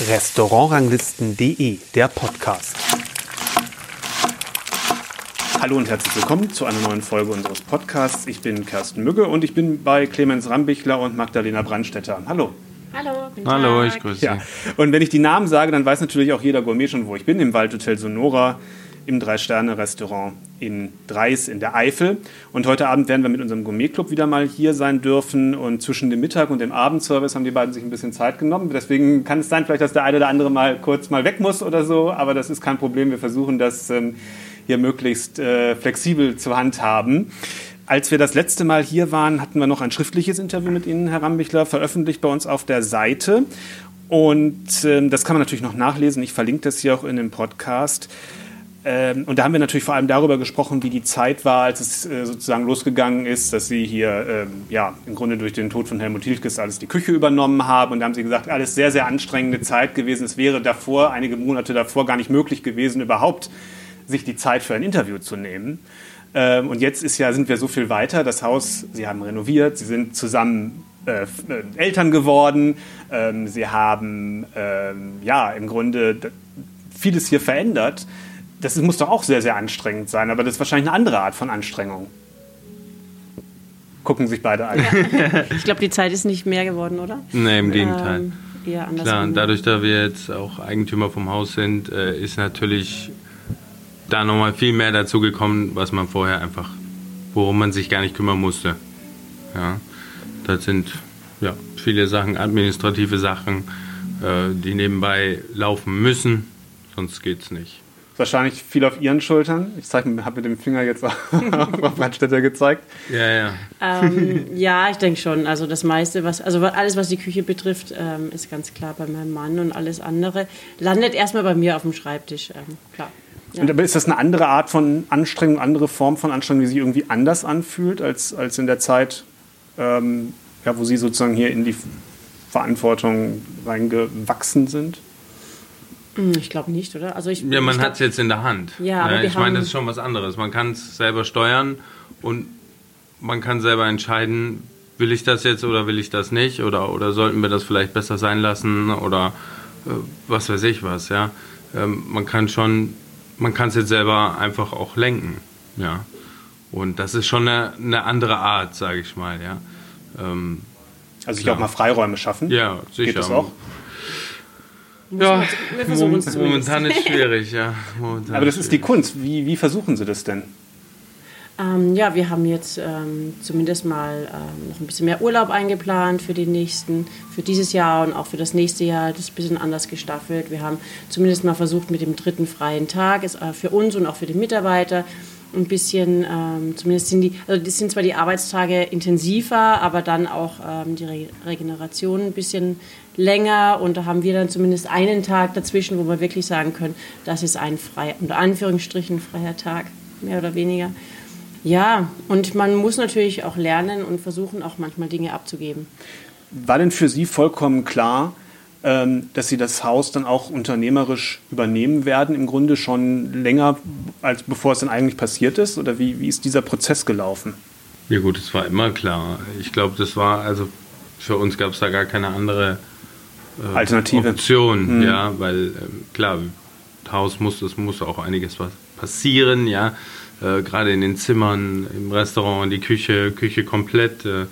Restaurantranglisten.de, der Podcast. Hallo und herzlich willkommen zu einer neuen Folge unseres Podcasts. Ich bin Kersten Mügge und ich bin bei Clemens Rambichler und Magdalena Brandstetter. Hallo. Hallo, guten Hallo, ich grüße Sie. Ja. Und wenn ich die Namen sage, dann weiß natürlich auch jeder Gourmet schon, wo ich bin, im Waldhotel Sonora im Drei-Sterne-Restaurant in Dreis in der Eifel. Und heute Abend werden wir mit unserem Gourmet-Club wieder mal hier sein dürfen. Und zwischen dem Mittag- und dem Abendservice haben die beiden sich ein bisschen Zeit genommen. Deswegen kann es sein, vielleicht, dass der eine oder andere mal kurz mal weg muss oder so. Aber das ist kein Problem. Wir versuchen das ähm, hier möglichst äh, flexibel zu handhaben. Als wir das letzte Mal hier waren, hatten wir noch ein schriftliches Interview mit Ihnen, Herr Rambichler, veröffentlicht bei uns auf der Seite. Und äh, das kann man natürlich noch nachlesen. Ich verlinke das hier auch in dem Podcast. Ähm, und da haben wir natürlich vor allem darüber gesprochen, wie die Zeit war, als es äh, sozusagen losgegangen ist, dass Sie hier ähm, ja im Grunde durch den Tod von Helmut Hiltges alles die Küche übernommen haben. Und da haben Sie gesagt, alles sehr, sehr anstrengende Zeit gewesen. Es wäre davor, einige Monate davor, gar nicht möglich gewesen, überhaupt sich die Zeit für ein Interview zu nehmen. Ähm, und jetzt ist ja, sind wir so viel weiter. Das Haus, Sie haben renoviert, Sie sind zusammen äh, äh Eltern geworden, ähm, Sie haben ähm, ja im Grunde vieles hier verändert das muss doch auch sehr, sehr anstrengend sein, aber das ist wahrscheinlich eine andere Art von Anstrengung. Gucken sich beide an. Ja. Ich glaube, die Zeit ist nicht mehr geworden, oder? Nee, im Gegenteil. Ähm, eher Klar, dadurch, dass wir jetzt auch Eigentümer vom Haus sind, äh, ist natürlich da nochmal viel mehr dazu gekommen, was man vorher einfach, worum man sich gar nicht kümmern musste. Ja, das sind ja, viele Sachen, administrative Sachen, äh, die nebenbei laufen müssen, sonst geht es nicht wahrscheinlich viel auf ihren Schultern. Ich habe mit dem Finger jetzt auf Brandstätter gezeigt. Ja, ja. Ähm, ja, ich denke schon. Also das meiste, was, also alles, was die Küche betrifft, ähm, ist ganz klar bei meinem Mann und alles andere landet erstmal bei mir auf dem Schreibtisch. Ähm, klar. Ja. Und aber ist das eine andere Art von Anstrengung, andere Form von Anstrengung, die sich irgendwie anders anfühlt als, als in der Zeit, ähm, ja, wo Sie sozusagen hier in die Verantwortung reingewachsen sind? Hm, ich glaube nicht, oder? Also ich, ja, man hat es jetzt in der Hand. Ja, aber ja, ich meine, das ist schon was anderes. Man kann es selber steuern und man kann selber entscheiden, will ich das jetzt oder will ich das nicht oder, oder sollten wir das vielleicht besser sein lassen oder äh, was weiß ich was, ja. Ähm, man kann schon, man kann es jetzt selber einfach auch lenken, ja. Und das ist schon eine, eine andere Art, sage ich mal, ja. Ähm, also sich auch mal Freiräume schaffen. Ja, sicher. Geht das auch? Ja, wir versuchen es momentan ist schwierig, ja. Momentan Aber das ist die Kunst. Wie, wie versuchen Sie das denn? Ähm, ja, wir haben jetzt ähm, zumindest mal ähm, noch ein bisschen mehr Urlaub eingeplant für die nächsten, für dieses Jahr und auch für das nächste Jahr. Das ist ein bisschen anders gestaffelt. Wir haben zumindest mal versucht mit dem dritten freien Tag, ist äh, für uns und auch für die Mitarbeiter ein bisschen, ähm, zumindest sind die, also das sind zwar die Arbeitstage intensiver, aber dann auch ähm, die Re Regeneration ein bisschen länger und da haben wir dann zumindest einen Tag dazwischen, wo wir wirklich sagen können, das ist ein freier, unter Anführungsstrichen freier Tag, mehr oder weniger. Ja, und man muss natürlich auch lernen und versuchen auch manchmal Dinge abzugeben. War denn für Sie vollkommen klar, dass Sie das Haus dann auch unternehmerisch übernehmen werden, im Grunde schon länger, als bevor es dann eigentlich passiert ist? Oder wie, wie ist dieser Prozess gelaufen? Ja gut, es war immer klar. Ich glaube, das war, also für uns gab es da gar keine andere äh, Alternative. Option, mhm. ja, weil ähm, klar, Haus muss, es muss auch einiges was passieren, ja. Äh, Gerade in den Zimmern, im Restaurant, die Küche, Küche komplett, äh,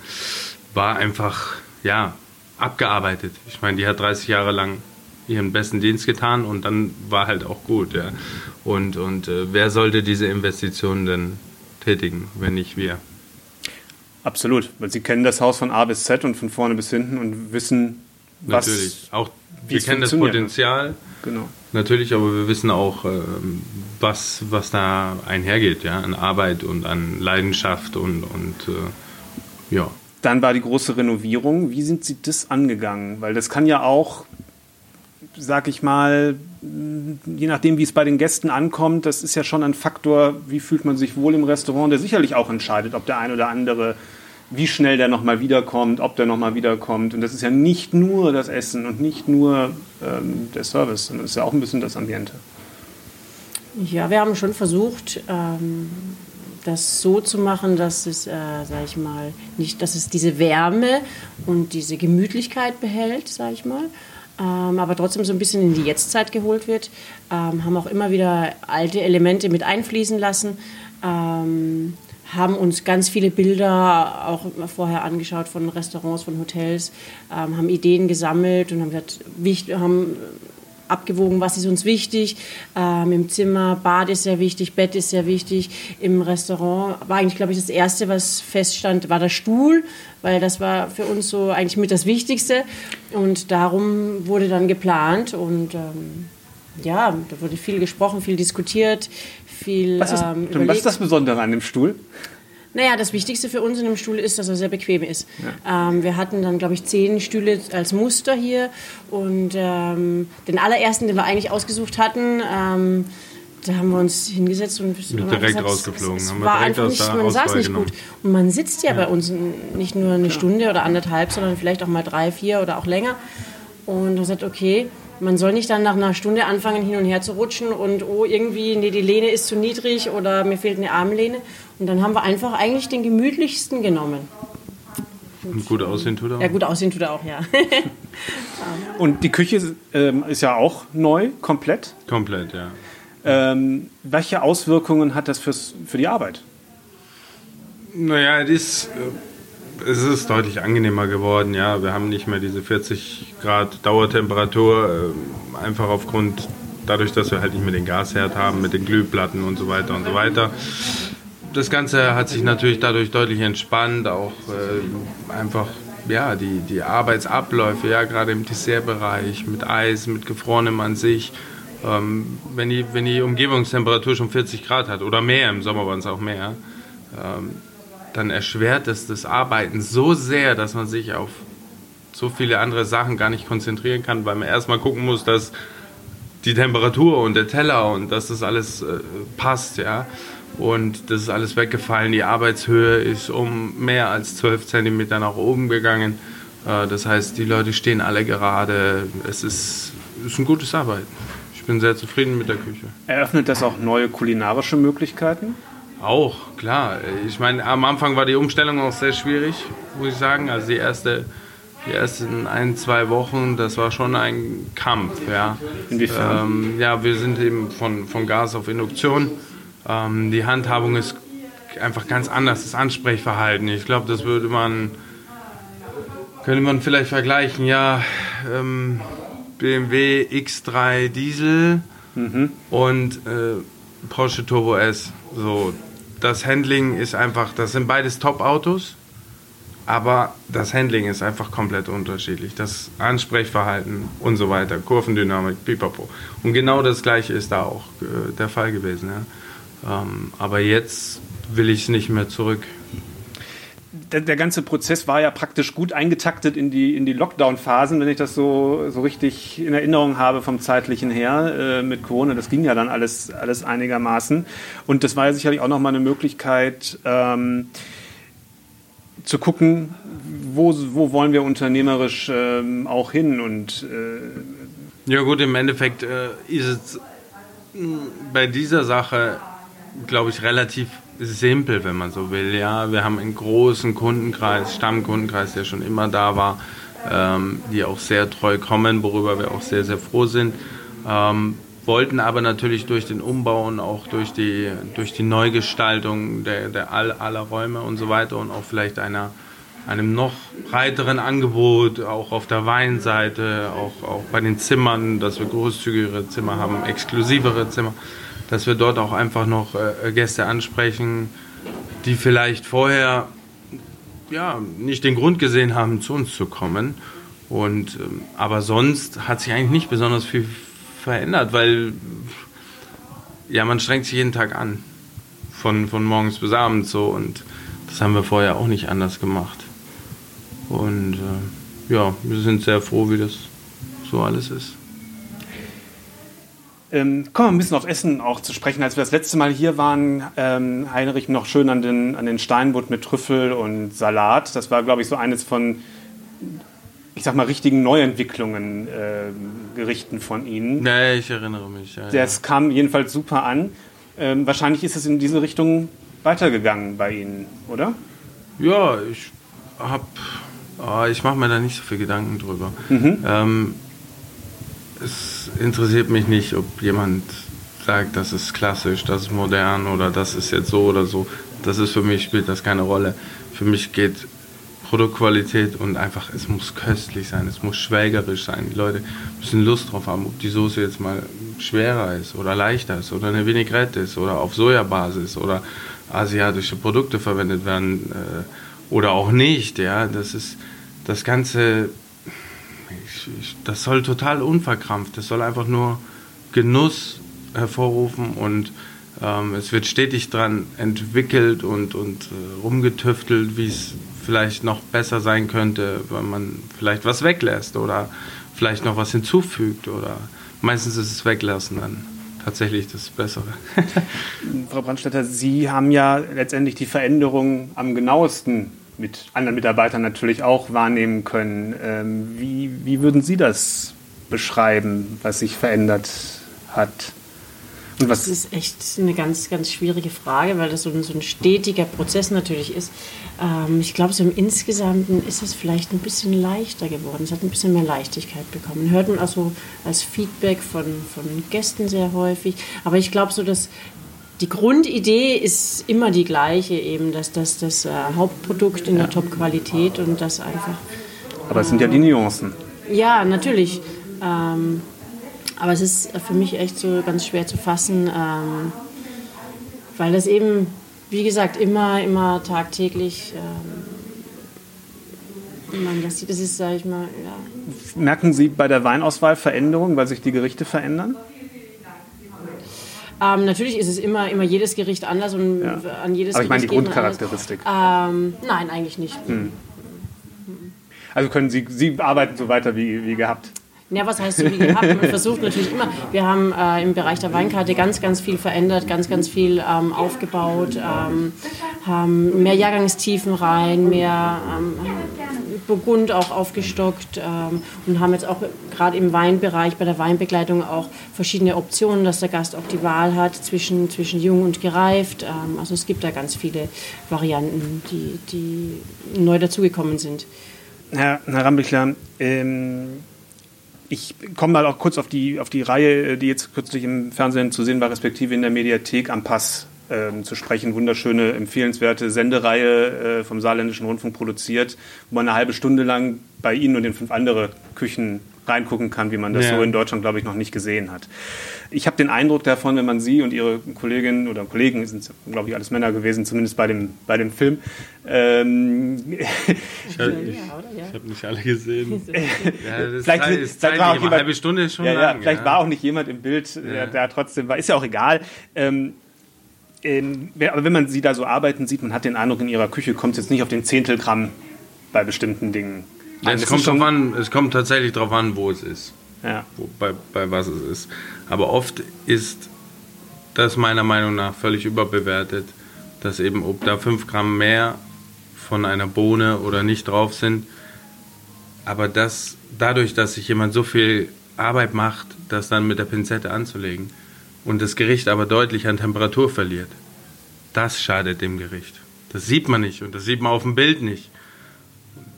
war einfach, ja, abgearbeitet. Ich meine, die hat 30 Jahre lang ihren besten Dienst getan und dann war halt auch gut, ja. Und, und äh, wer sollte diese Investitionen denn tätigen, wenn nicht wir? Absolut, weil Sie kennen das Haus von A bis Z und von vorne bis hinten und wissen, was. Natürlich. Auch wir kennen das Potenzial. Genau. Natürlich, aber wir wissen auch, ähm, was, was da einhergeht, ja, an Arbeit und an Leidenschaft und, und äh, ja. Dann war die große Renovierung. Wie sind Sie das angegangen? Weil das kann ja auch, sag ich mal, je nachdem, wie es bei den Gästen ankommt, das ist ja schon ein Faktor, wie fühlt man sich wohl im Restaurant, der sicherlich auch entscheidet, ob der ein oder andere wie schnell der nochmal wiederkommt, ob der nochmal wiederkommt. Und das ist ja nicht nur das Essen und nicht nur ähm, der Service, sondern es ist ja auch ein bisschen das Ambiente. Ja, wir haben schon versucht, ähm, das so zu machen, dass es, äh, sag ich mal, nicht, dass es diese Wärme und diese Gemütlichkeit behält, sag ich mal. ähm, aber trotzdem so ein bisschen in die Jetztzeit geholt wird. Ähm, haben auch immer wieder alte Elemente mit einfließen lassen. Ähm, haben uns ganz viele Bilder auch vorher angeschaut von Restaurants, von Hotels, ähm, haben Ideen gesammelt und haben, gesagt, haben abgewogen, was ist uns wichtig. Ähm, Im Zimmer, Bad ist sehr wichtig, Bett ist sehr wichtig. Im Restaurant war eigentlich, glaube ich, das Erste, was feststand, war der Stuhl, weil das war für uns so eigentlich mit das Wichtigste. Und darum wurde dann geplant und ähm, ja, da wurde viel gesprochen, viel diskutiert, viel was ist, ähm, was ist das Besondere an dem Stuhl? Naja, das Wichtigste für uns in dem Stuhl ist, dass er sehr bequem ist. Ja. Ähm, wir hatten dann, glaube ich, zehn Stühle als Muster hier. Und ähm, den allerersten, den wir eigentlich ausgesucht hatten, ähm, da haben wir uns hingesetzt und sind direkt gesagt, rausgeflogen. Es, es war einfach nicht, man saß nicht gut. Und man sitzt ja, ja, bei uns nicht nur eine Stunde oder anderthalb, sondern vielleicht auch mal drei, vier oder auch länger. Und man sagt, okay, man soll nicht dann nach einer Stunde anfangen, hin und her zu rutschen und oh, irgendwie, nee, die Lehne ist zu niedrig oder mir fehlt eine Armlehne. Und dann haben wir einfach eigentlich den gemütlichsten genommen. Und gut aussehen tut er auch? Ja, gut aussehen tut er auch, ja. und die Küche ähm, ist ja auch neu, komplett? Komplett, ja. Ähm, welche Auswirkungen hat das fürs, für die Arbeit? Naja, es ist, äh, es ist deutlich angenehmer geworden. Ja, wir haben nicht mehr diese 40 Grad Dauertemperatur, äh, einfach aufgrund dadurch, dass wir halt nicht mehr den Gasherd haben mit den Glühplatten und so weiter und so weiter das Ganze hat sich natürlich dadurch deutlich entspannt, auch äh, einfach ja, die, die Arbeitsabläufe, ja, gerade im Dessertbereich mit Eis, mit Gefrorenem an sich. Ähm, wenn, die, wenn die Umgebungstemperatur schon 40 Grad hat oder mehr, im Sommer waren es auch mehr, ähm, dann erschwert es das Arbeiten so sehr, dass man sich auf so viele andere Sachen gar nicht konzentrieren kann, weil man erstmal gucken muss, dass die Temperatur und der Teller und dass das alles äh, passt, ja. Und das ist alles weggefallen. Die Arbeitshöhe ist um mehr als 12 cm nach oben gegangen. Äh, das heißt, die Leute stehen alle gerade. Es ist, ist ein gutes Arbeiten. Ich bin sehr zufrieden mit der Küche. Eröffnet das auch neue kulinarische Möglichkeiten? Auch, klar. Ich meine, am Anfang war die Umstellung auch sehr schwierig, muss ich sagen. Also die erste die ersten ein, zwei Wochen, das war schon ein Kampf. Ja. Inwiefern? Ähm, ja, wir sind eben von, von Gas auf Induktion. Ähm, die Handhabung ist einfach ganz anders, das Ansprechverhalten. Ich glaube, das würde man, könnte man vielleicht vergleichen, ja, ähm, BMW X3 Diesel mhm. und äh, Porsche Turbo S. So, das Handling ist einfach, das sind beides Top-Autos, aber das Handling ist einfach komplett unterschiedlich. Das Ansprechverhalten und so weiter, Kurvendynamik, pipapo. Und genau das Gleiche ist da auch äh, der Fall gewesen. Ja. Ähm, aber jetzt will ich es nicht mehr zurück. Der, der, ganze Prozess war ja praktisch gut eingetaktet in die, in die Lockdown-Phasen, wenn ich das so, so richtig in Erinnerung habe vom zeitlichen her äh, mit Corona. Das ging ja dann alles, alles einigermaßen. Und das war ja sicherlich auch nochmal eine Möglichkeit, ähm, zu gucken, wo, wo wollen wir unternehmerisch ähm, auch hin. Und, äh ja gut, im Endeffekt äh, ist es bei dieser Sache glaube ich, relativ simpel, wenn man so will. Ja, wir haben einen großen Kundenkreis, Stammkundenkreis, der schon immer da war, ähm, die auch sehr treu kommen, worüber wir auch sehr, sehr froh sind. Ähm, wollten aber natürlich durch den Umbau und auch durch die, durch die Neugestaltung der, der all, aller Räume und so weiter und auch vielleicht einer, einem noch breiteren Angebot, auch auf der Weinseite, auch, auch bei den Zimmern, dass wir großzügigere Zimmer haben, exklusivere Zimmer dass wir dort auch einfach noch äh, Gäste ansprechen, die vielleicht vorher ja, nicht den Grund gesehen haben, zu uns zu kommen. Und, ähm, aber sonst hat sich eigentlich nicht besonders viel verändert, weil ja, man strengt sich jeden Tag an. Von, von morgens bis abends so. Und das haben wir vorher auch nicht anders gemacht. Und äh, ja, wir sind sehr froh, wie das so alles ist. Ähm, kommen wir ein bisschen auf Essen auch zu sprechen. Als wir das letzte Mal hier waren, ähm, Heinrich noch schön an den, an den Steinbutt mit Trüffel und Salat. Das war, glaube ich, so eines von, ich sag mal, richtigen Neuentwicklungen, äh, Gerichten von Ihnen. Ja, ich erinnere mich. Ja, das ja. kam jedenfalls super an. Ähm, wahrscheinlich ist es in diese Richtung weitergegangen bei Ihnen, oder? Ja, ich habe, oh, ich mache mir da nicht so viel Gedanken drüber. Mhm. Ähm, es interessiert mich nicht, ob jemand sagt, das ist klassisch, das ist modern oder das ist jetzt so oder so. Das ist für mich, spielt das keine Rolle. Für mich geht Produktqualität und einfach, es muss köstlich sein, es muss schwelgerisch sein. Die Leute müssen Lust drauf haben, ob die Soße jetzt mal schwerer ist oder leichter ist oder eine Vinaigrette ist oder auf Sojabasis oder asiatische Produkte verwendet werden äh, oder auch nicht. Ja, das ist das Ganze, das soll total unverkrampft, das soll einfach nur Genuss hervorrufen und ähm, es wird stetig dran entwickelt und, und äh, rumgetüftelt, wie es vielleicht noch besser sein könnte, wenn man vielleicht was weglässt oder vielleicht noch was hinzufügt oder meistens ist es weglassen dann tatsächlich das Bessere. Frau Brandstätter, Sie haben ja letztendlich die Veränderung am genauesten mit anderen Mitarbeitern natürlich auch wahrnehmen können. Ähm, wie, wie würden Sie das beschreiben, was sich verändert hat? Und was das ist echt eine ganz, ganz schwierige Frage, weil das so ein, so ein stetiger Prozess natürlich ist. Ähm, ich glaube, so im Insgesamten ist es vielleicht ein bisschen leichter geworden. Es hat ein bisschen mehr Leichtigkeit bekommen. Hört man auch so als Feedback von, von Gästen sehr häufig. Aber ich glaube, so dass die Grundidee ist immer die gleiche, eben, dass das das äh, Hauptprodukt in der Top-Qualität und das einfach. Aber es sind ja die Nuancen. Ja, natürlich. Ähm, aber es ist für mich echt so ganz schwer zu fassen, ähm, weil das eben, wie gesagt, immer, immer tagtäglich. Ähm, man das sieht, das ist, sage ich mal, ja. Merken Sie bei der Weinauswahl Veränderungen, weil sich die Gerichte verändern? Ähm, natürlich ist es immer, immer jedes Gericht anders und ja. an jedes Aber ich meine die Grundcharakteristik. Ähm, nein, eigentlich nicht. Hm. Also können Sie, Sie arbeiten so weiter wie, wie gehabt? Ja, was heißt so wie gehabt? Man versucht natürlich immer. Wir haben äh, im Bereich der Weinkarte ganz, ganz viel verändert, ganz, ganz viel ähm, aufgebaut, ähm, haben mehr Jahrgangstiefen rein, mehr ähm, Burgund auch aufgestockt ähm, und haben jetzt auch gerade im Weinbereich bei der Weinbegleitung auch verschiedene Optionen, dass der Gast auch die Wahl hat zwischen, zwischen jung und gereift. Ähm, also es gibt da ganz viele Varianten, die, die neu dazugekommen sind. Herr, Herr Rambichler, ähm ich komme mal auch kurz auf die, auf die Reihe, die jetzt kürzlich im Fernsehen zu sehen war, respektive in der Mediathek am Pass ähm, zu sprechen. Wunderschöne, empfehlenswerte Sendereihe äh, vom Saarländischen Rundfunk produziert, wo man eine halbe Stunde lang bei Ihnen und den fünf anderen Küchen reingucken kann, wie man das ja. so in Deutschland, glaube ich, noch nicht gesehen hat. Ich habe den Eindruck davon, wenn man Sie und Ihre Kolleginnen oder Kollegen, sind glaube ich alles Männer gewesen, zumindest bei dem, bei dem Film. Ähm, ich habe hab nicht alle gesehen. ja, das vielleicht, Zeit, ist vielleicht war auch jemand, halbe Stunde ist schon ja, lang, ja, Vielleicht war auch nicht jemand im Bild, der, der trotzdem war. Ist ja auch egal. Ähm, ähm, aber wenn man Sie da so arbeiten sieht, man hat den Eindruck, in Ihrer Küche kommt es jetzt nicht auf den Zehntelgramm bei bestimmten Dingen. Ja, es, kommt drauf an, es kommt tatsächlich darauf an, wo es ist. Ja. Wo, bei, bei was es ist. Aber oft ist das meiner Meinung nach völlig überbewertet, dass eben, ob da 5 Gramm mehr von einer Bohne oder nicht drauf sind, aber das, dadurch, dass sich jemand so viel Arbeit macht, das dann mit der Pinzette anzulegen und das Gericht aber deutlich an Temperatur verliert, das schadet dem Gericht. Das sieht man nicht und das sieht man auf dem Bild nicht.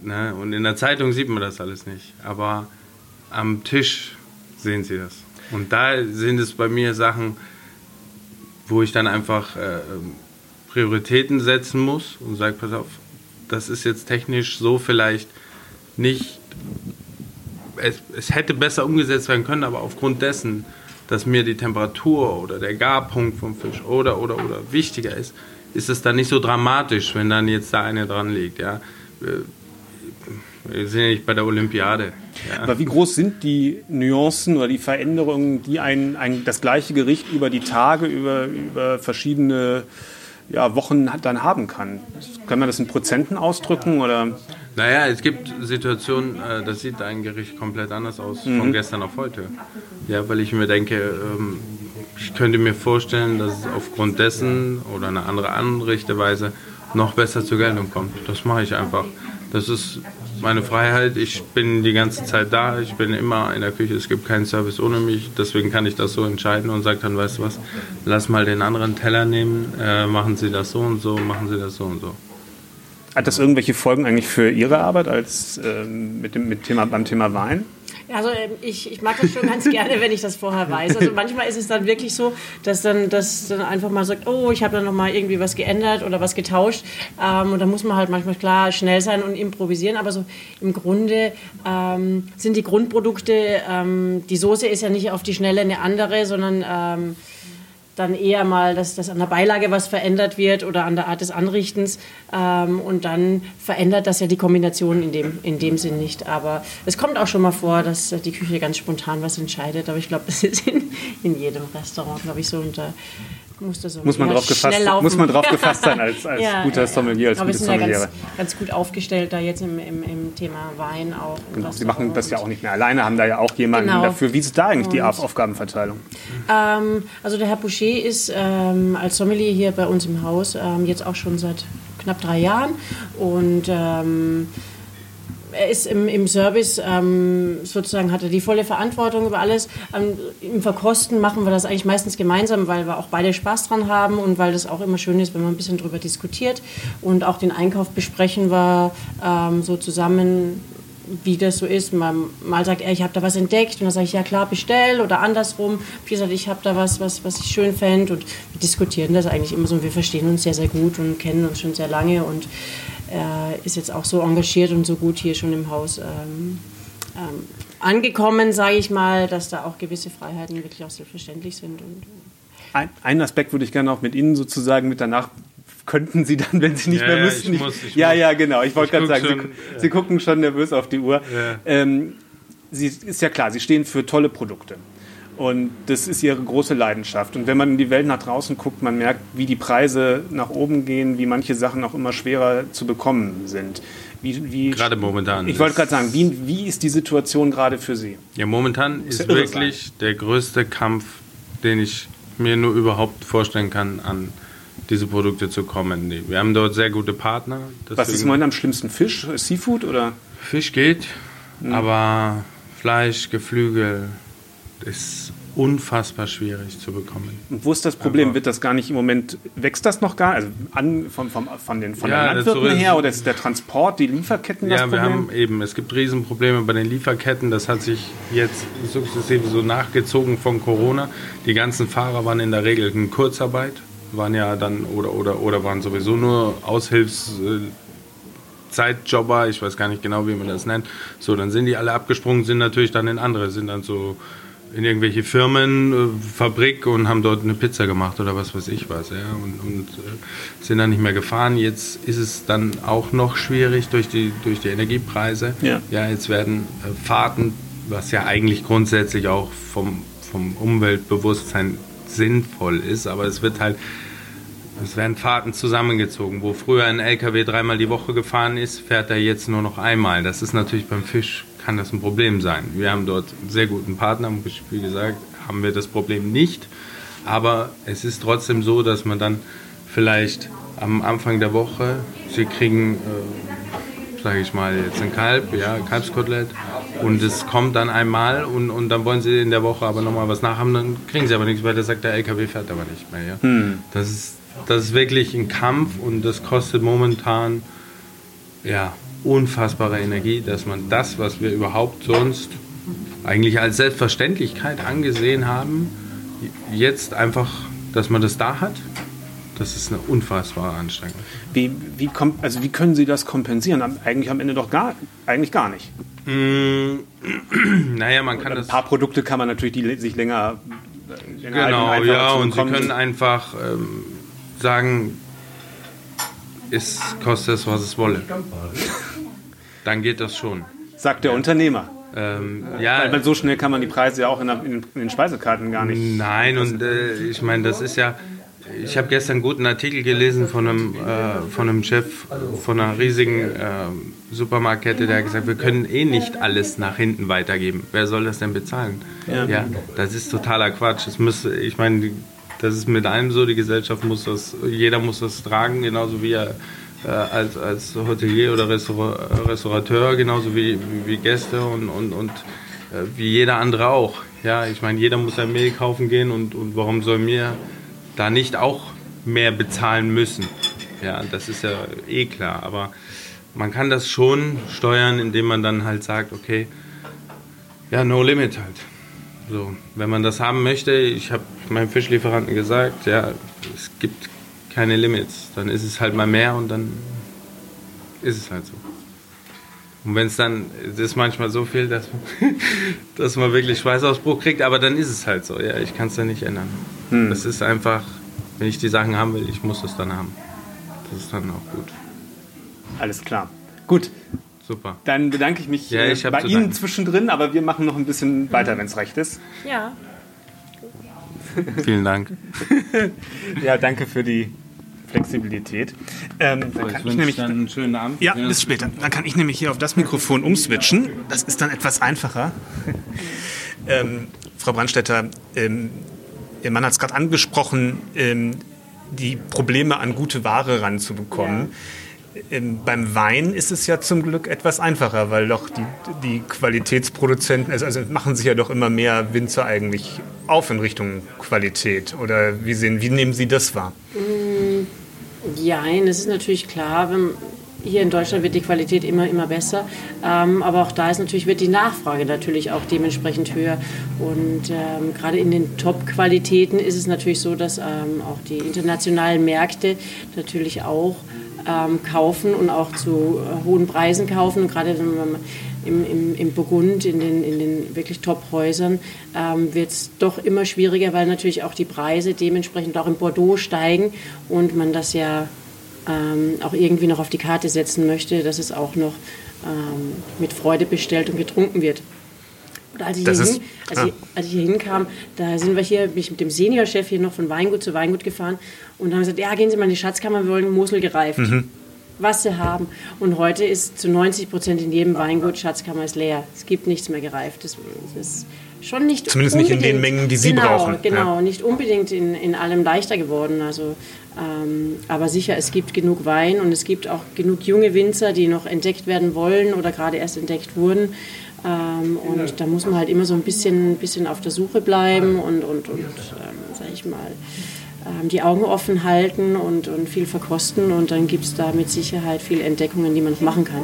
Ne? Und in der Zeitung sieht man das alles nicht. Aber am Tisch sehen sie das. Und da sind es bei mir Sachen, wo ich dann einfach äh, Prioritäten setzen muss und sage, pass auf, das ist jetzt technisch so vielleicht nicht, es, es hätte besser umgesetzt werden können, aber aufgrund dessen, dass mir die Temperatur oder der Garpunkt vom Fisch oder, oder, oder wichtiger ist, ist es dann nicht so dramatisch, wenn dann jetzt da eine dran liegt. Ja? Äh, wir sind ja nicht bei der Olympiade. Ja. Aber wie groß sind die Nuancen oder die Veränderungen, die ein, ein, das gleiche Gericht über die Tage, über, über verschiedene ja, Wochen dann haben kann? Kann man das in Prozenten ausdrücken? Oder? Naja, es gibt Situationen, äh, das sieht ein Gericht komplett anders aus mhm. von gestern auf heute. Ja, weil ich mir denke, ähm, ich könnte mir vorstellen, dass es aufgrund dessen oder eine andere Anrichteweise noch besser zur Geltung kommt. Das mache ich einfach. Das ist meine Freiheit. Ich bin die ganze Zeit da. Ich bin immer in der Küche. Es gibt keinen Service ohne mich. Deswegen kann ich das so entscheiden und sage dann, weißt du was, lass mal den anderen Teller nehmen. Äh, machen Sie das so und so, machen Sie das so und so. Hat das irgendwelche Folgen eigentlich für Ihre Arbeit als ähm, mit dem mit Thema, beim Thema Wein? Also ähm, ich, ich mag das schon ganz gerne, wenn ich das vorher weiß. Also manchmal ist es dann wirklich so, dass dann, dass dann einfach mal sagt, oh, ich habe da noch mal irgendwie was geändert oder was getauscht. Ähm, und da muss man halt manchmal klar schnell sein und improvisieren. Aber so im Grunde ähm, sind die Grundprodukte, ähm, die Soße ist ja nicht auf die Schnelle eine andere, sondern ähm, dann eher mal, dass, dass an der Beilage was verändert wird oder an der Art des Anrichtens. Ähm, und dann verändert das ja die Kombination in dem, in dem Sinn nicht. Aber es kommt auch schon mal vor, dass die Küche ganz spontan was entscheidet. Aber ich glaube, das ist in, in jedem Restaurant, glaube ich, so. unter muss, so muss, man drauf gefasst, muss man drauf gefasst sein als, als ja, guter ja, Sommelier, als Aber gute Sommelier. Ja ganz, ganz, gut aufgestellt da jetzt im, im, im Thema Wein auch. Genau, Sie machen das ja auch nicht mehr alleine, haben da ja auch jemanden genau. dafür. Wie ist da eigentlich und, die Aufgabenverteilung? Ähm, also der Herr Boucher ist ähm, als Sommelier hier bei uns im Haus ähm, jetzt auch schon seit knapp drei Jahren und ähm, er ist im, im Service ähm, sozusagen, hat er die volle Verantwortung über alles. Ähm, Im Verkosten machen wir das eigentlich meistens gemeinsam, weil wir auch beide Spaß dran haben und weil das auch immer schön ist, wenn man ein bisschen drüber diskutiert. Und auch den Einkauf besprechen wir ähm, so zusammen, wie das so ist. Mal, mal sagt er, ich habe da was entdeckt und dann sage ich, ja klar, bestell oder andersrum. Wie gesagt, ich habe da was, was, was ich schön fände und wir diskutieren das eigentlich immer so und wir verstehen uns sehr, sehr gut und kennen uns schon sehr lange und er ist jetzt auch so engagiert und so gut hier schon im Haus ähm, ähm, angekommen, sage ich mal, dass da auch gewisse Freiheiten wirklich auch selbstverständlich sind. Und, ein, einen Aspekt würde ich gerne auch mit Ihnen sozusagen mit danach könnten Sie dann, wenn Sie nicht ja, mehr müssten. Ich muss, ich ja, muss. ja, genau. Ich wollte gerade sagen, schon, Sie, ja. Sie, gucken schon nervös auf die Uhr. Ja. Ähm, Sie, ist ja klar, Sie stehen für tolle Produkte. Und das ist ihre große Leidenschaft. Und wenn man in die Welt nach draußen guckt, man merkt, wie die Preise nach oben gehen, wie manche Sachen auch immer schwerer zu bekommen sind. Wie, wie gerade momentan. Ich wollte gerade sagen, wie, wie ist die Situation gerade für Sie? Ja, momentan ist, ist wirklich der größte Kampf, den ich mir nur überhaupt vorstellen kann, an diese Produkte zu kommen. Wir haben dort sehr gute Partner. Was ist momentan am schlimmsten? Fisch, Seafood oder? Fisch geht, hm. aber Fleisch, Geflügel, ist unfassbar schwierig zu bekommen. Und wo ist das Problem? Aber Wird das gar nicht im Moment, wächst das noch gar? Also an, von, von, von den, von ja, den Landwirten her oder ist der Transport, die Lieferketten das ja, Problem? Ja, wir haben eben, es gibt Riesenprobleme bei den Lieferketten. Das hat sich jetzt sukzessive so nachgezogen von Corona. Die ganzen Fahrer waren in der Regel in Kurzarbeit, waren ja dann oder, oder, oder waren sowieso nur Aushilfs... Zeitjobber, ich weiß gar nicht genau, wie man das nennt. So, dann sind die alle abgesprungen, sind natürlich dann in andere, sind dann so in irgendwelche Firmen, äh, Fabrik und haben dort eine Pizza gemacht oder was weiß ich was. Ja, und, und äh, sind dann nicht mehr gefahren. Jetzt ist es dann auch noch schwierig durch die, durch die Energiepreise. Ja. ja, jetzt werden äh, Fahrten, was ja eigentlich grundsätzlich auch vom, vom Umweltbewusstsein sinnvoll ist, aber es wird halt es werden Fahrten zusammengezogen. Wo früher ein LKW dreimal die Woche gefahren ist, fährt er jetzt nur noch einmal. Das ist natürlich beim Fisch kann das ein Problem sein. Wir haben dort einen sehr guten Partner, wie gesagt, haben wir das Problem nicht. Aber es ist trotzdem so, dass man dann vielleicht am Anfang der Woche, sie kriegen, äh, sage ich mal, jetzt ein Kalb, ja, Kalbskotelett, und es kommt dann einmal und, und dann wollen sie in der Woche aber nochmal was nachhaben, dann kriegen sie aber nichts, weil der sagt, der LKW fährt aber nicht mehr. Ja? Hm. Das, ist, das ist wirklich ein Kampf und das kostet momentan ja, unfassbare Energie, dass man das, was wir überhaupt sonst eigentlich als Selbstverständlichkeit angesehen haben, jetzt einfach, dass man das da hat, das ist eine unfassbare Anstrengung. Wie, wie, kommt, also wie können Sie das kompensieren? Eigentlich am Ende doch gar, eigentlich gar nicht. Mm, naja, man kann ein das. Ein paar Produkte kann man natürlich, die sich länger. länger genau, ja, und Sie können einfach ähm, sagen, es kostet es, was es wolle dann geht das schon. Sagt der ja. Unternehmer. Ähm, ja, Weil so schnell kann man die Preise ja auch in, in, in den Speisekarten gar nicht. Nein, und äh, ich meine, das ist ja. Ich habe gestern einen guten Artikel gelesen von einem, äh, von einem Chef von einer riesigen äh, Supermarktkette, der hat gesagt, wir können eh nicht alles nach hinten weitergeben. Wer soll das denn bezahlen? Ja, ja das ist totaler Quatsch. Das müsste, ich meine, das ist mit allem so, die Gesellschaft muss das, jeder muss das tragen, genauso wie er äh, als, als Hotelier oder Restaurateur, genauso wie, wie Gäste und, und, und äh, wie jeder andere auch. Ja, ich meine, jeder muss ein Mehl kaufen gehen und, und warum soll mir da nicht auch mehr bezahlen müssen? Ja, das ist ja eh klar. Aber man kann das schon steuern, indem man dann halt sagt, okay, ja, no limit halt. So, wenn man das haben möchte, ich habe meinem Fischlieferanten gesagt, ja, es gibt keine Limits. Dann ist es halt mal mehr und dann ist es halt so. Und wenn es dann, es ist manchmal so viel, dass, dass man wirklich Schweißausbruch kriegt, aber dann ist es halt so. Ja, ich kann es dann nicht ändern. Hm. Das ist einfach, wenn ich die Sachen haben will, ich muss es dann haben. Das ist dann auch gut. Alles klar. Gut. Super. Dann bedanke ich mich ja, ich äh, bei Ihnen danken. zwischendrin, aber wir machen noch ein bisschen weiter, wenn es recht ist. Ja. Vielen Dank. ja, danke für die Flexibilität. Ähm, dann kann ich, nämlich dann einen schönen Abend. Ja, bis später. Dann kann ich nämlich hier auf das Mikrofon umswitchen. Das ist dann etwas einfacher. ähm, Frau Brandstätter, ähm, Ihr Mann hat es gerade angesprochen, ähm, die Probleme an gute Ware ranzubekommen. Ja. Beim Wein ist es ja zum Glück etwas einfacher, weil doch die, die Qualitätsproduzenten, also, also machen sich ja doch immer mehr Winzer eigentlich auf in Richtung Qualität. Oder wie, sehen, wie nehmen Sie das wahr? Mm, ja, es ist natürlich klar, wenn, hier in Deutschland wird die Qualität immer, immer besser. Ähm, aber auch da ist natürlich, wird die Nachfrage natürlich auch dementsprechend höher. Und ähm, gerade in den Top-Qualitäten ist es natürlich so, dass ähm, auch die internationalen Märkte natürlich auch ähm, kaufen und auch zu äh, hohen Preisen kaufen. Und gerade im, im, im Burgund, in den, in den wirklich Top-Häusern, ähm, wird es doch immer schwieriger, weil natürlich auch die Preise dementsprechend auch in Bordeaux steigen und man das ja ähm, auch irgendwie noch auf die Karte setzen möchte, dass es auch noch ähm, mit Freude bestellt und getrunken wird. Und als ich, ist, hin, als, ah. ich, als ich, hier hinkam, da sind wir hier, bin ich mit dem Seniorchef hier noch von Weingut zu Weingut gefahren und haben gesagt, ja, gehen Sie mal in die Schatzkammer, wir wollen Mosel gereift. Mhm. Was sie haben. Und heute ist zu 90 Prozent in jedem Weingut Schatzkammer ist leer. Es gibt nichts mehr gereift. Das, das ist schon nicht Zumindest nicht in den Mengen, die Sie genau, brauchen. Genau, ja. nicht unbedingt in, in allem leichter geworden. Also ähm, aber sicher, es gibt genug Wein und es gibt auch genug junge Winzer, die noch entdeckt werden wollen oder gerade erst entdeckt wurden. Ähm, und da muss man halt immer so ein bisschen, bisschen auf der Suche bleiben und, und, und ähm, sag ich mal, ähm, die Augen offen halten und, und viel verkosten. Und dann gibt es da mit Sicherheit viele Entdeckungen, die man noch machen kann.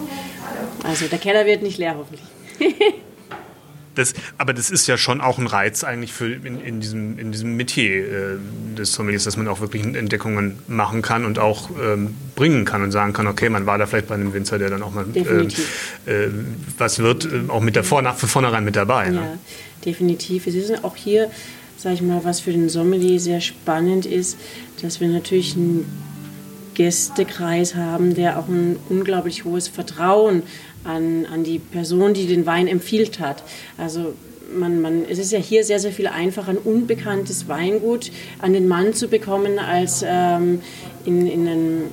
Also der Keller wird nicht leer, hoffentlich. Das, aber das ist ja schon auch ein Reiz eigentlich für in, in diesem, in diesem Metier äh, des Sommeliers, dass man auch wirklich Entdeckungen machen kann und auch ähm, bringen kann und sagen kann, okay, man war da vielleicht bei einem Winzer, der dann auch mal äh, äh, was wird, äh, auch mit der Vor von vornherein mit dabei. Ne? Ja, definitiv. Es ist auch hier, sage ich mal, was für den Sommelier sehr spannend ist, dass wir natürlich einen Gästekreis haben, der auch ein unglaublich hohes Vertrauen an, an die Person, die den Wein empfiehlt hat. Also man, man, es ist ja hier sehr, sehr viel einfacher, ein unbekanntes Weingut an den Mann zu bekommen, als ähm, in, in einem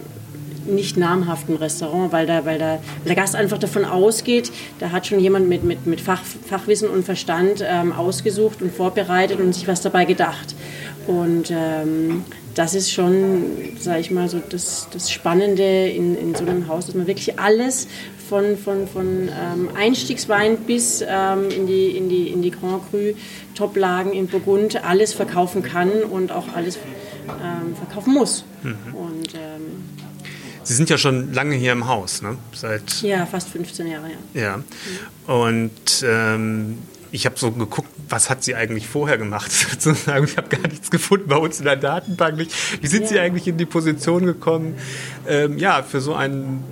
nicht namhaften Restaurant, weil, da, weil, da, weil der Gast einfach davon ausgeht, da hat schon jemand mit, mit, mit Fach, Fachwissen und Verstand ähm, ausgesucht und vorbereitet und sich was dabei gedacht. Und ähm, das ist schon, sage ich mal, so das, das Spannende in, in so einem Haus, dass man wirklich alles von, von, von ähm, Einstiegswein bis ähm, in, die, in, die, in die Grand Cru Toplagen in Burgund alles verkaufen kann und auch alles ähm, verkaufen muss. Mhm. Und, ähm, Sie sind ja schon lange hier im Haus, ne? Seit ja, fast 15 Jahre, ja. Ja. Mhm. Und ähm, ich habe so geguckt, was hat sie eigentlich vorher gemacht, sozusagen. Ich habe gar nichts gefunden bei uns in der Datenbank. Nicht. Wie sind ja. Sie eigentlich in die Position gekommen, ähm, ja, für so ein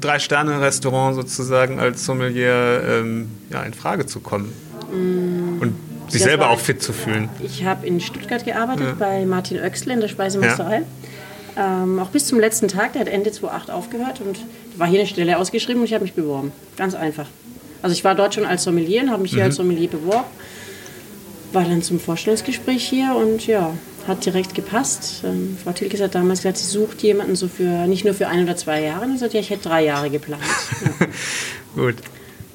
Drei-Sterne-Restaurant sozusagen als Sommelier ähm, ja, in Frage zu kommen mm, und sich selber auch fit zu fühlen. Ich habe in Stuttgart gearbeitet ja. bei Martin Oechsle in der Speisemeisterei. Ja. Ähm, auch bis zum letzten Tag, der hat Ende 2008 aufgehört und war hier eine Stelle ausgeschrieben und ich habe mich beworben. Ganz einfach. Also ich war dort schon als Sommelier und habe mich hier mhm. als Sommelier beworben. War dann zum Vorstellungsgespräch hier und ja, hat direkt gepasst. Ähm, Frau Tilkes hat damals gesagt, sie sucht jemanden so für nicht nur für ein oder zwei Jahre. Und ich sagte, ja, ich hätte drei Jahre geplant. Ja. Gut.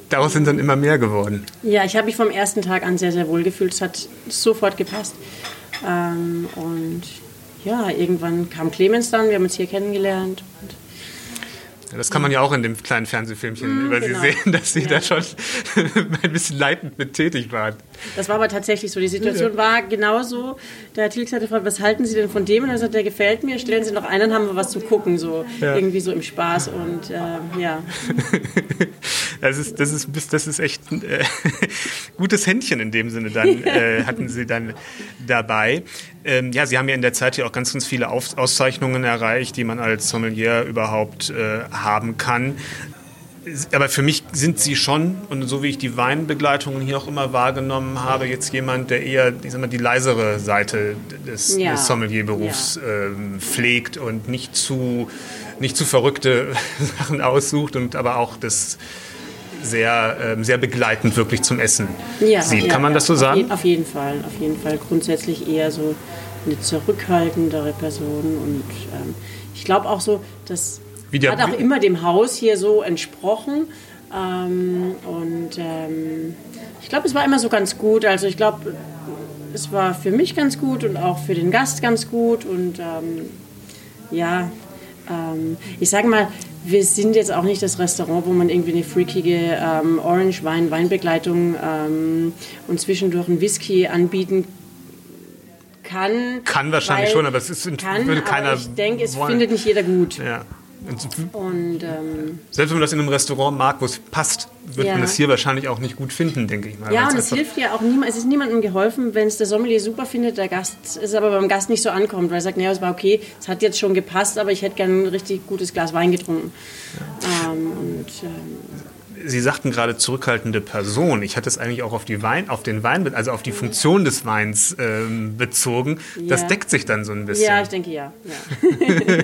Daraus sind dann immer mehr geworden. Ja, ich habe mich vom ersten Tag an sehr, sehr wohl gefühlt. Es hat sofort gepasst. Ähm, und ja, irgendwann kam Clemens dann, wir haben uns hier kennengelernt. Das kann man ja auch in dem kleinen Fernsehfilmchen mm, über genau. sie sehen, dass sie ja. da schon ein bisschen leitend mit tätig waren. Das war aber tatsächlich so. Die Situation ja. war genauso. Der Herr Tilks hatte gefragt, was halten Sie denn von dem? Und er sagt, der gefällt mir, stellen Sie noch einen, dann haben wir was zu gucken, so irgendwie so im Spaß und äh, ja. das ist, das ist, das ist echt ein äh, gutes Händchen in dem Sinne dann, äh, hatten Sie dann dabei. Ähm, ja, Sie haben ja in der Zeit ja auch ganz, ganz viele Auf Auszeichnungen erreicht, die man als Sommelier überhaupt äh, haben kann. Aber für mich sind Sie schon, und so wie ich die Weinbegleitungen hier auch immer wahrgenommen habe, jetzt jemand, der eher ich sag mal, die leisere Seite des, ja. des Sommelierberufs ja. ähm, pflegt und nicht zu, nicht zu verrückte Sachen aussucht und aber auch das sehr, ähm, sehr begleitend wirklich zum Essen ja, sieht. Kann man das so sagen? Auf jeden Fall, auf jeden Fall. Grundsätzlich eher so eine zurückhaltendere Person und ähm, ich glaube auch so, das der, hat auch immer dem Haus hier so entsprochen. Ähm, und ähm, ich glaube, es war immer so ganz gut. Also ich glaube, es war für mich ganz gut und auch für den Gast ganz gut. Und ähm, ja, ähm, ich sage mal, wir sind jetzt auch nicht das Restaurant, wo man irgendwie eine freakige ähm, Orange-Wein-Weinbegleitung ähm, und zwischendurch einen Whisky anbieten kann. Kann wahrscheinlich schon, aber es ist, kann, würde keiner. ich denke, es wollen. findet nicht jeder gut. Ja. Und, ähm, Selbst wenn man das in einem Restaurant mag, wo es passt, wird ja. man das hier wahrscheinlich auch nicht gut finden, denke ich mal. Ja, und es hilft ja auch niemand, es ist niemandem geholfen, wenn es der Sommelier super findet, der Gast es aber beim Gast nicht so ankommt, weil er sagt, naja, es war okay, es hat jetzt schon gepasst, aber ich hätte gerne ein richtig gutes Glas Wein getrunken. Ja. Ähm, und, ähm, Sie sagten gerade zurückhaltende Person. Ich hatte es eigentlich auch auf, die Wein, auf den Wein, also auf die Funktion des Weins ähm, bezogen. Ja. Das deckt sich dann so ein bisschen. Ja, ich denke ja. Ja.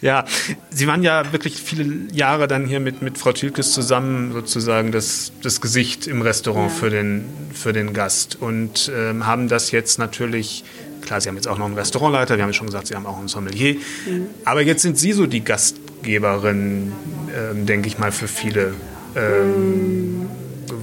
ja, Sie waren ja wirklich viele Jahre dann hier mit, mit Frau Tilkes zusammen sozusagen das, das Gesicht im Restaurant ja. für, den, für den Gast und ähm, haben das jetzt natürlich Klar, Sie haben jetzt auch noch einen Restaurantleiter, wir haben schon gesagt, Sie haben auch einen Sommelier. Mhm. Aber jetzt sind Sie so die Gastgeberin, äh, denke ich mal, für viele ähm,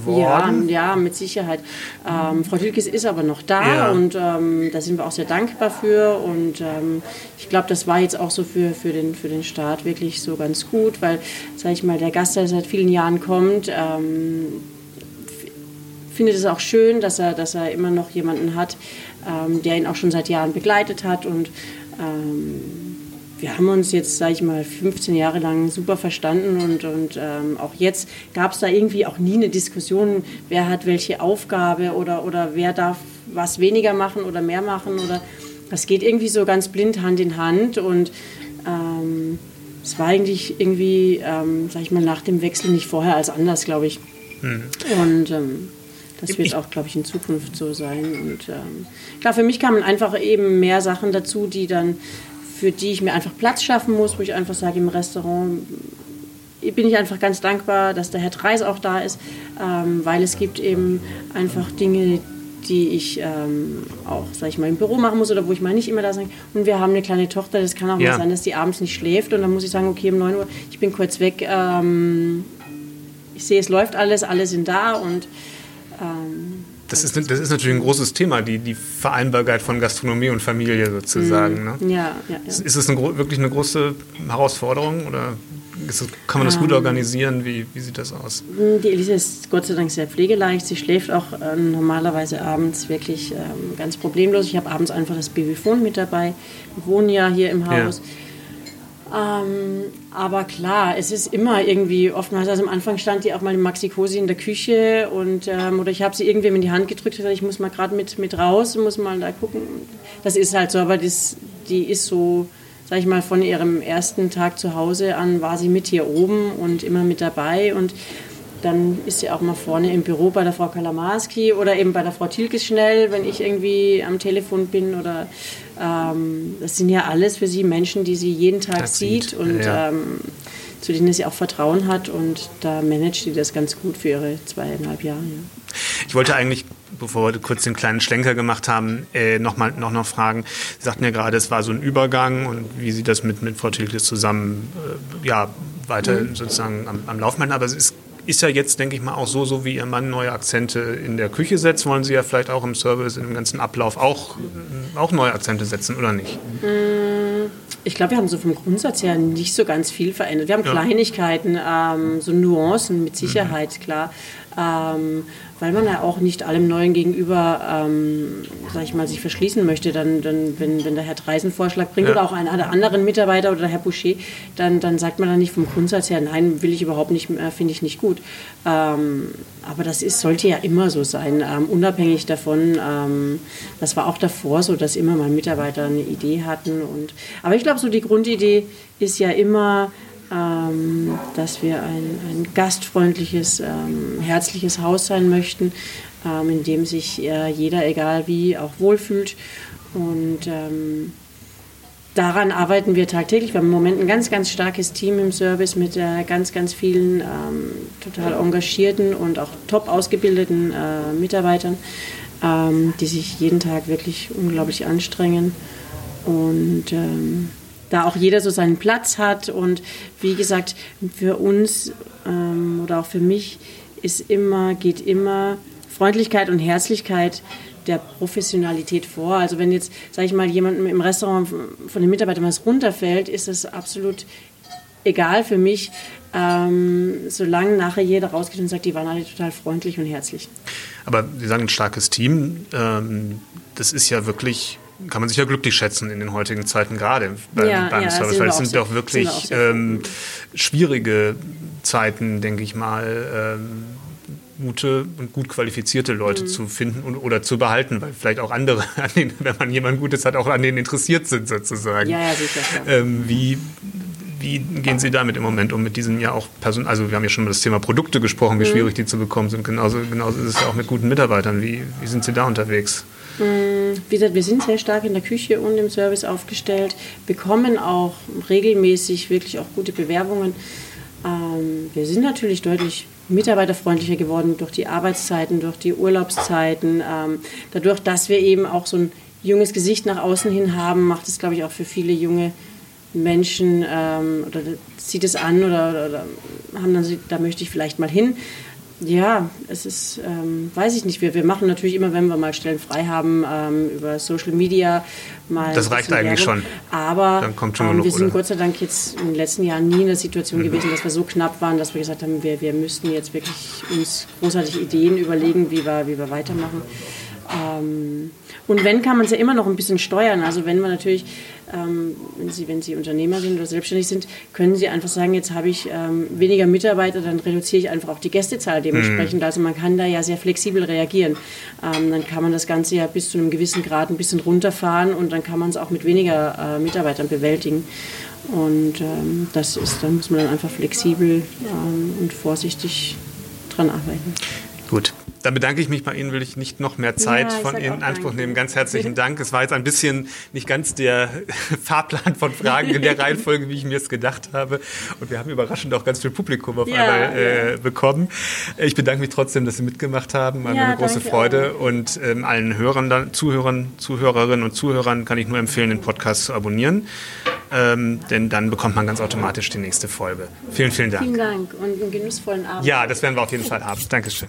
geworden. Ja, ja, mit Sicherheit. Ähm, Frau Tilkes ist aber noch da ja. und ähm, da sind wir auch sehr dankbar für. Und ähm, ich glaube, das war jetzt auch so für, für, den, für den Start wirklich so ganz gut, weil, sage ich mal, der Gast, der seit vielen Jahren kommt, ähm, findet es auch schön, dass er, dass er immer noch jemanden hat, ähm, der ihn auch schon seit Jahren begleitet hat und wir haben uns jetzt, sage ich mal, 15 Jahre lang super verstanden und, und ähm, auch jetzt gab es da irgendwie auch nie eine Diskussion, wer hat welche Aufgabe oder, oder wer darf was weniger machen oder mehr machen oder das geht irgendwie so ganz blind Hand in Hand und ähm, es war eigentlich irgendwie, ähm, sag ich mal, nach dem Wechsel nicht vorher als anders, glaube ich. Mhm. Und ähm, das wird auch, glaube ich, in Zukunft so sein. Und ähm, klar, für mich kamen einfach eben mehr Sachen dazu, die dann für die ich mir einfach Platz schaffen muss, wo ich einfach sage, im Restaurant bin ich einfach ganz dankbar, dass der Herr Treis auch da ist, ähm, weil es gibt eben einfach Dinge, die ich ähm, auch, sag ich mal, im Büro machen muss oder wo ich mal nicht immer da sein Und wir haben eine kleine Tochter, das kann auch ja. mal sein, dass die abends nicht schläft und dann muss ich sagen, okay, um 9 Uhr, ich bin kurz weg, ähm, ich sehe, es läuft alles, alle sind da und ähm, das ist, das ist natürlich ein großes Thema, die, die Vereinbarkeit von Gastronomie und Familie sozusagen. Mhm. Ne? Ja, ja, ja. Ist, es eine, wirklich eine große Herausforderung oder das, kann man das gut ähm. organisieren? Wie, wie sieht das aus? Die Elise ist Gott sei Dank sehr pflegeleicht. Sie schläft auch äh, normalerweise abends wirklich ähm, ganz problemlos. Ich habe abends einfach das Babyfon mit dabei. Wir wohnen ja hier im Haus. Ja. Ähm, aber klar, es ist immer irgendwie oftmals, also am Anfang stand die auch mal im Maxi-Cosi in der Küche und, ähm, oder ich habe sie irgendwem in die Hand gedrückt und gesagt, ich muss mal gerade mit, mit raus, muss mal da gucken. Das ist halt so, aber das, die ist so, sag ich mal, von ihrem ersten Tag zu Hause an war sie mit hier oben und immer mit dabei und dann ist sie auch mal vorne im Büro bei der Frau Kalamarski oder eben bei der Frau Tilkes schnell, wenn ich irgendwie am Telefon bin oder ähm, das sind ja alles für sie Menschen, die sie jeden Tag das sieht und ja. ähm, zu denen sie auch Vertrauen hat und da managt sie das ganz gut für ihre zweieinhalb Jahre. Ja. Ich wollte eigentlich, bevor wir kurz den kleinen Schlenker gemacht haben, äh, noch mal noch, noch fragen. Sie sagten ja gerade, es war so ein Übergang und wie Sie das mit, mit Frau Tilkes zusammen äh, ja, weiter mhm. sozusagen am, am Laufen halten. Aber es ist ist ja jetzt, denke ich mal, auch so, so wie Ihr Mann neue Akzente in der Küche setzt, wollen Sie ja vielleicht auch im Service, im ganzen Ablauf auch, auch neue Akzente setzen, oder nicht? Mm, Ich glaube, wir haben so vom Grundsatz her nicht so ganz viel verändert. Wir haben ja. Kleinigkeiten, ähm, so Nuancen mit Sicherheit, mhm. klar. Ähm, weil man ja auch nicht allem Neuen gegenüber, ähm, sag ich mal, sich verschließen möchte. Dann, dann wenn, wenn der Herr Dreisen einen Vorschlag bringt ja. oder auch einer der anderen Mitarbeiter oder der Herr Boucher, dann, dann sagt man dann nicht vom Grundsatz her, nein, will ich überhaupt nicht, äh, finde ich nicht gut. Ähm, aber das ist, sollte ja immer so sein, ähm, unabhängig davon. Ähm, das war auch davor so, dass immer mal Mitarbeiter eine Idee hatten. Und, aber ich glaube, so die Grundidee ist ja immer, ähm, dass wir ein, ein gastfreundliches, ähm, herzliches Haus sein möchten, ähm, in dem sich äh, jeder, egal wie, auch wohlfühlt. Und ähm, daran arbeiten wir tagtäglich. Wir haben im Moment ein ganz, ganz starkes Team im Service mit äh, ganz, ganz vielen ähm, total engagierten und auch top ausgebildeten äh, Mitarbeitern, ähm, die sich jeden Tag wirklich unglaublich anstrengen. Und da auch jeder so seinen Platz hat. Und wie gesagt, für uns ähm, oder auch für mich ist immer, geht immer Freundlichkeit und Herzlichkeit der Professionalität vor. Also wenn jetzt, sage ich mal, jemandem im Restaurant von den Mitarbeitern was runterfällt, ist das absolut egal für mich, ähm, solange nachher jeder rausgeht und sagt, die waren alle total freundlich und herzlich. Aber Sie sagen ein starkes Team. Ähm, das ist ja wirklich kann man sich ja glücklich schätzen in den heutigen Zeiten gerade beim, ja, beim ja, Service, weil es sind doch wirklich ähm, schwierige Zeiten, denke ich mal, ähm, gute und gut qualifizierte Leute mhm. zu finden und, oder zu behalten, weil vielleicht auch andere, denen, wenn man jemanden Gutes hat, auch an denen interessiert sind sozusagen. Ja, ja, sicher. Ähm, wie, wie gehen Sie damit im Moment um mit diesen ja auch Person also wir haben ja schon über das Thema Produkte gesprochen, wie mhm. schwierig die zu bekommen sind. Genauso, genauso ist es ja auch mit guten Mitarbeitern. Wie, wie sind Sie da unterwegs? Mm, wie gesagt, wir sind sehr stark in der Küche und im Service aufgestellt, bekommen auch regelmäßig wirklich auch gute Bewerbungen. Ähm, wir sind natürlich deutlich mitarbeiterfreundlicher geworden durch die Arbeitszeiten, durch die Urlaubszeiten. Ähm, dadurch, dass wir eben auch so ein junges Gesicht nach außen hin haben, macht es, glaube ich, auch für viele junge Menschen ähm, oder zieht es an oder, oder, haben dann, da möchte ich vielleicht mal hin. Ja, es ist, ähm, weiß ich nicht. Wir, wir machen natürlich immer, wenn wir mal Stellen frei haben, ähm, über Social Media mal. Das reicht eigentlich Werbung. schon. Aber Dann kommt schon ähm, genug, wir sind oder? Gott sei Dank jetzt in den letzten Jahren nie in der Situation mhm. gewesen, dass wir so knapp waren, dass wir gesagt haben, wir, wir müssten jetzt wirklich uns großartige Ideen überlegen, wie wir, wie wir weitermachen. Ähm, und wenn, kann man es ja immer noch ein bisschen steuern. Also wenn man natürlich, ähm, wenn, Sie, wenn Sie Unternehmer sind oder selbstständig sind, können Sie einfach sagen, jetzt habe ich ähm, weniger Mitarbeiter, dann reduziere ich einfach auch die Gästezahl dementsprechend. Mhm. Also man kann da ja sehr flexibel reagieren. Ähm, dann kann man das Ganze ja bis zu einem gewissen Grad ein bisschen runterfahren und dann kann man es auch mit weniger äh, Mitarbeitern bewältigen. Und ähm, das ist, da muss man dann einfach flexibel ähm, und vorsichtig dran arbeiten. Gut, dann bedanke ich mich bei Ihnen, will ich nicht noch mehr Zeit ja, von Ihnen in Anspruch nehmen. Ganz herzlichen Dank. Es war jetzt ein bisschen nicht ganz der Fahrplan von Fragen in der Reihenfolge, wie ich mir es gedacht habe. Und wir haben überraschend auch ganz viel Publikum auf ja, einmal äh, bekommen. Ich bedanke mich trotzdem, dass Sie mitgemacht haben. War mir eine große Freude. Auch. Und ähm, allen Hörern, Zuhörern, Zuhörerinnen und Zuhörern kann ich nur empfehlen, den Podcast zu abonnieren. Ähm, denn dann bekommt man ganz automatisch die nächste Folge. Vielen, vielen Dank. Vielen Dank und einen genussvollen Abend. Ja, das werden wir auf jeden Fall haben. Dankeschön.